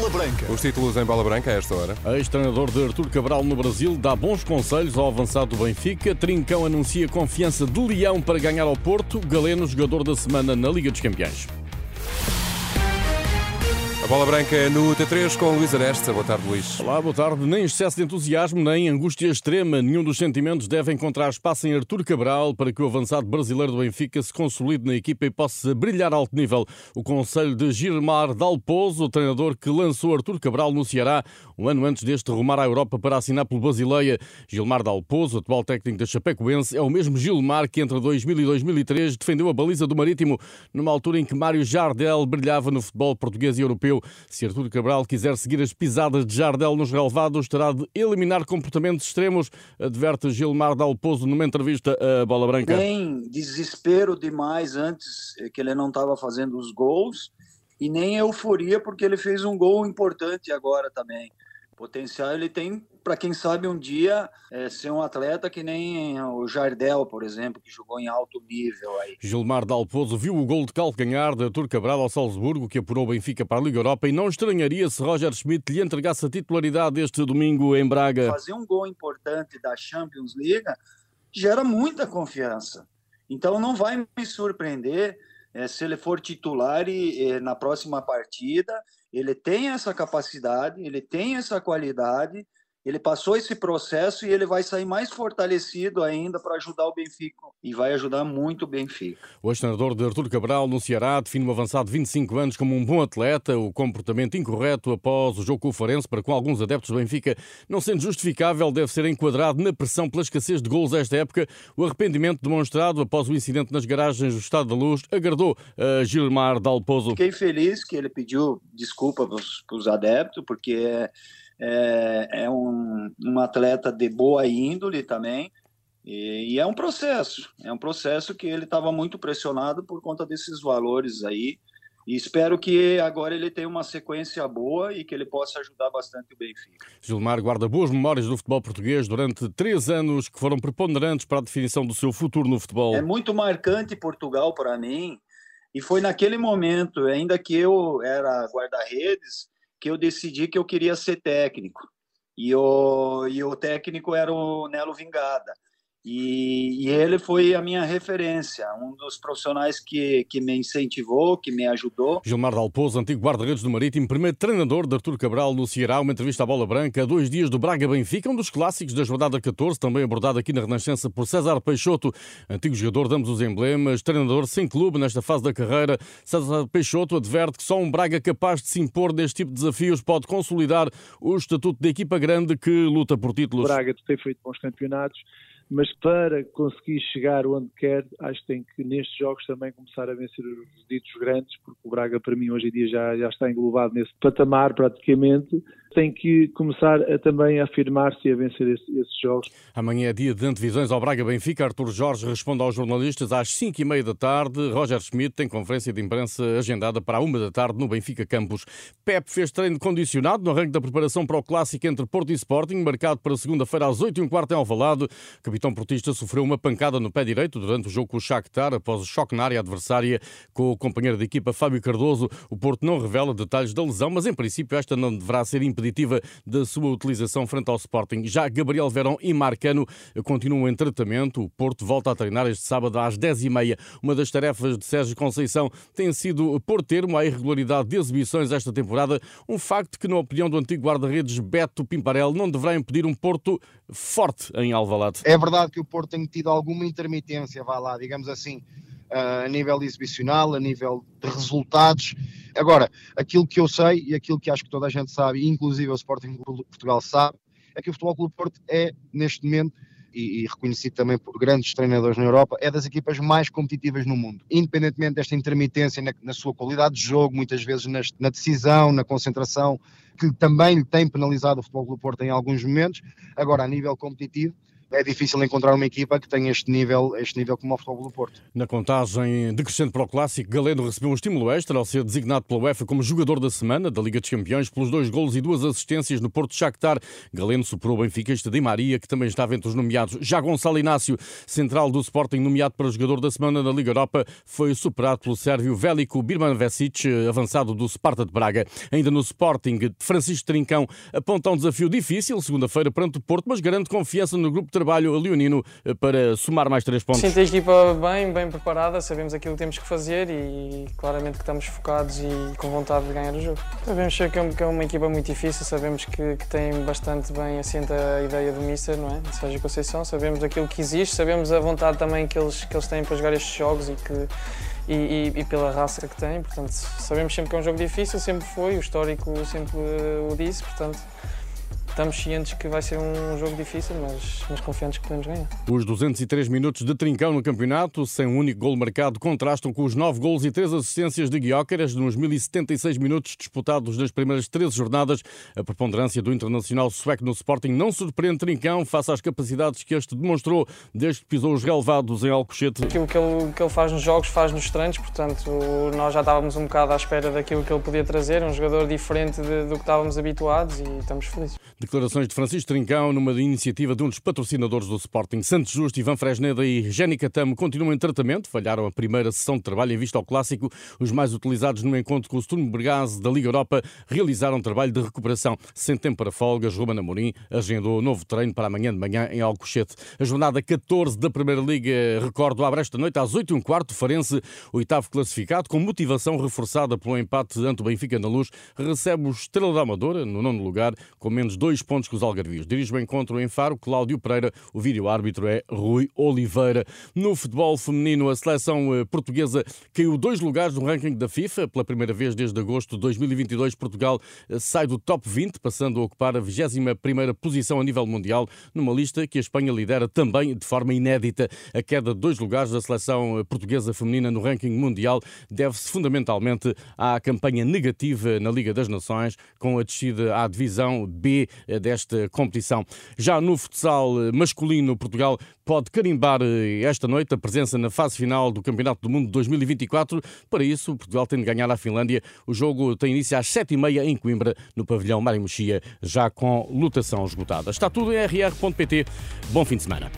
Bola Branca. Os títulos em Bola Branca a esta hora. Ex-treinador de Artur Cabral no Brasil dá bons conselhos ao avançado do Benfica. Trincão anuncia confiança de Leão para ganhar ao Porto. Galeno, jogador da semana na Liga dos Campeões. Bola Branca no T3 com Luís Aresta. Boa tarde, Luís. Olá, boa tarde. Nem excesso de entusiasmo, nem angústia extrema. Nenhum dos sentimentos deve encontrar espaço em Artur Cabral para que o avançado brasileiro do Benfica se consolide na equipa e possa brilhar a alto nível. O conselho de Gilmar Dalpozo, o treinador que lançou Artur Cabral no Ceará, um ano antes deste rumar à Europa para assinar pelo Basileia. Gilmar Dalpozo, atual técnico da Chapecoense, é o mesmo Gilmar que entre 2000 e 2003 defendeu a baliza do Marítimo, numa altura em que Mário Jardel brilhava no futebol português e europeu. Se Artur Cabral quiser seguir as pisadas de Jardel nos relevados, terá de eliminar comportamentos extremos, adverte Gilmar Dalpozo numa entrevista à Bola Branca. Nem desespero demais antes que ele não estava fazendo os gols e nem euforia porque ele fez um gol importante agora também. Potencial ele tem para quem sabe um dia é, ser um atleta que nem o Jardel, por exemplo, que jogou em alto nível aí. Gilmar Dalpozo viu o gol de calcanhar de Artur Cabral ao Salzburgo, que apurou Benfica para a Liga Europa e não estranharia se Roger Schmidt lhe entregasse a titularidade este domingo em Braga. Fazer um gol importante da Champions League gera muita confiança. Então não vai me surpreender é, se ele for titular e, na próxima partida ele tem essa capacidade, ele tem essa qualidade ele passou esse processo e ele vai sair mais fortalecido ainda para ajudar o Benfica e vai ajudar muito o Benfica. O ex-treinador de Artur Cabral no Ceará define o avançado de 25 anos como um bom atleta, o comportamento incorreto após o jogo com o Farense para com alguns adeptos do Benfica não sendo justificável deve ser enquadrado na pressão pela escassez de gols esta época. O arrependimento demonstrado após o incidente nas garagens do Estado da Luz agradou a Gilmar Dalpozo. Fiquei feliz que ele pediu desculpa para os adeptos porque é é, é um, um, atleta de boa índole também, e, e, é um processo, é um processo que ele estava muito pressionado por conta desses valores aí, e espero que agora ele tenha uma sequência boa e que ele possa ajudar bastante o Benfica. Gilmar guarda boas memórias do futebol português durante três anos que foram preponderantes para a definição do seu futuro no futebol. É muito marcante Portugal para mim, e foi naquele momento, ainda que eu era guarda-redes, que eu decidi que eu queria ser técnico. E o, e o técnico era o Nelo Vingada. E, e, ele foi a minha referência, um dos profissionais que, que me incentivou, que me ajudou. Gilmar Dalpozo, antigo guarda-redes do Marítimo, primeiro treinador de Artur Cabral no Ceará, uma entrevista à Bola Branca, dois dias do Braga-Benfica, um dos clássicos da jornada 14, também abordado aqui na Renascença por César Peixoto, antigo jogador de ambos os emblemas, treinador sem clube nesta fase da carreira. César Peixoto adverte que só um Braga capaz de se impor neste tipo de desafios pode consolidar o estatuto da equipa grande que luta por títulos. O Braga tem feito bons campeonatos, mas para conseguir chegar onde quer, acho que tem que nestes jogos também começar a vencer os ditos grandes, porque o Braga para mim hoje em dia já, já está englobado nesse patamar praticamente, tem que começar a, também a afirmar-se e a vencer esse, esses jogos. Amanhã é dia de antevisões ao Braga-Benfica. Artur Jorge responde aos jornalistas às 5 e meia da tarde. Roger Schmidt tem conferência de imprensa agendada para a 1 da tarde no Benfica Campos. Pep fez treino condicionado no arranque da preparação para o clássico entre Porto e Sporting, marcado para segunda-feira às 8 e um quarto em Alvalade. O capitão portista sofreu uma pancada no pé direito durante o jogo com o Shakhtar após o choque na área adversária com o companheiro de equipa Fábio Cardoso. O Porto não revela detalhes da lesão, mas em princípio esta não deverá ser impedida impeditiva da sua utilização frente ao Sporting. Já Gabriel Verão e Marcano continuam em tratamento. O Porto volta a treinar este sábado às 10h30. Uma das tarefas de Sérgio Conceição tem sido pôr termo à irregularidade de exibições esta temporada, um facto que, na opinião do antigo guarda-redes Beto Pimparel, não deverá impedir um Porto forte em Alvalade. É verdade que o Porto tem tido alguma intermitência, vai lá, digamos assim, a nível exibicional, a nível de resultados. Agora, aquilo que eu sei e aquilo que acho que toda a gente sabe, inclusive o Sporting Portugal sabe, é que o Futebol Clube Porto é, neste momento, e, e, reconhecido também por grandes treinadores na Europa, é das equipas mais competitivas no mundo. Independentemente desta intermitência na, na sua qualidade de jogo, muitas vezes na, na, decisão, na concentração, que também lhe tem penalizado o Futebol Clube Porto em alguns momentos, agora a nível competitivo, é difícil encontrar uma equipa que tenha este nível, este nível como o Futebol do Porto. Na contagem decrescente para o Clássico, Galeno recebeu um estímulo extra ao ser designado pela UEFA como jogador da semana da Liga dos Campeões pelos dois golos e duas assistências no Porto Shakhtar. Galeno superou o este Di Maria, que também estava entre os nomeados. Já Gonçalo Inácio, central do Sporting, nomeado para jogador da semana na Liga Europa, foi superado pelo sérvio Vélico Birman Vesic, avançado do Sparta de Braga. Ainda no Sporting, Francisco Trincão aponta um desafio difícil, segunda-feira, perante o Porto, mas garante confiança no grupo trabalho leonino eh, para somar mais três pontos. Sinto a equipa bem, bem preparada, sabemos aquilo que temos que fazer e claramente que estamos focados e com vontade de ganhar o jogo. Sabemos que é, é uma equipa muito difícil, sabemos que, que tem bastante bem assenta a ideia do Mister, não é? Sérgio Conceição, sabemos aquilo que existe, sabemos a vontade também que eles, que eles têm para jogar estes jogos e que e, e, e, pela raça que têm, portanto sabemos sempre que é um jogo difícil, sempre foi, o histórico sempre o disse, portanto estamos cientes que vai ser um jogo difícil, mas, mas confiantes que podemos ganhar. Os 203 minutos de trincão no campeonato, sem um único gol marcado, contrastam com os 9 gols e 3 assistências de Guiócaras nos 1076 minutos disputados nas primeiras 13 jornadas. A preponderância do internacional sueco no Sporting não surpreende Trincão face às capacidades que este demonstrou desde que pisou os relevados em Alcochete. Aquilo que ele, que ele faz nos jogos, faz nos treinos, portanto nós já estávamos um bocado à espera daquilo que ele podia trazer, um jogador diferente de, do que estávamos habituados e estamos felizes. Declarações de Francisco Trincão numa iniciativa de um dos patrocinadores do Sporting. Santos Justo, Ivan Fresneda e Génica Tamo continuam em tratamento. Falharam a primeira sessão de trabalho em vista ao clássico. Os mais utilizados no encontro com o Sturm Bergaz da Liga Europa realizaram um trabalho de recuperação. Sem tempo para folgas, Ruben Amorim agendou novo treino para amanhã de manhã em Alcochete. A jornada 14 da Primeira Liga, recordo, abre esta noite às 8 h quarto. Farense, oitavo classificado, com motivação reforçada pelo empate ante o Benfica na Luz, recebe o Estrela da Amadora no nono lugar, com menos dois dois pontos com os algarvios. Dirige o encontro em Faro, Cláudio Pereira. O vídeo-árbitro é Rui Oliveira. No futebol feminino, a seleção eh, portuguesa caiu dois lugares no ranking da FIFA. Pela primeira vez desde agosto de 2022, Portugal eh, sai do top 20, passando a ocupar a 21ª posição a nível mundial, numa lista que a Espanha lidera também de forma inédita. A queda de dois lugares da seleção eh, portuguesa feminina no ranking mundial deve-se fundamentalmente à campanha negativa na Liga das Nações, com a descida à divisão B desta competição. Já no futsal eh, masculino, Portugal pode carimbar eh, esta noite a presença na fase final do Campeonato do Mundo 2024. Para isso, Portugal tem de ganhar a Finlândia. O jogo tem início às sete e meia em Coimbra, no pavilhão Mário Mochia, já com lotação esgotada. Está tudo em rr.pt. Bom fim de semana.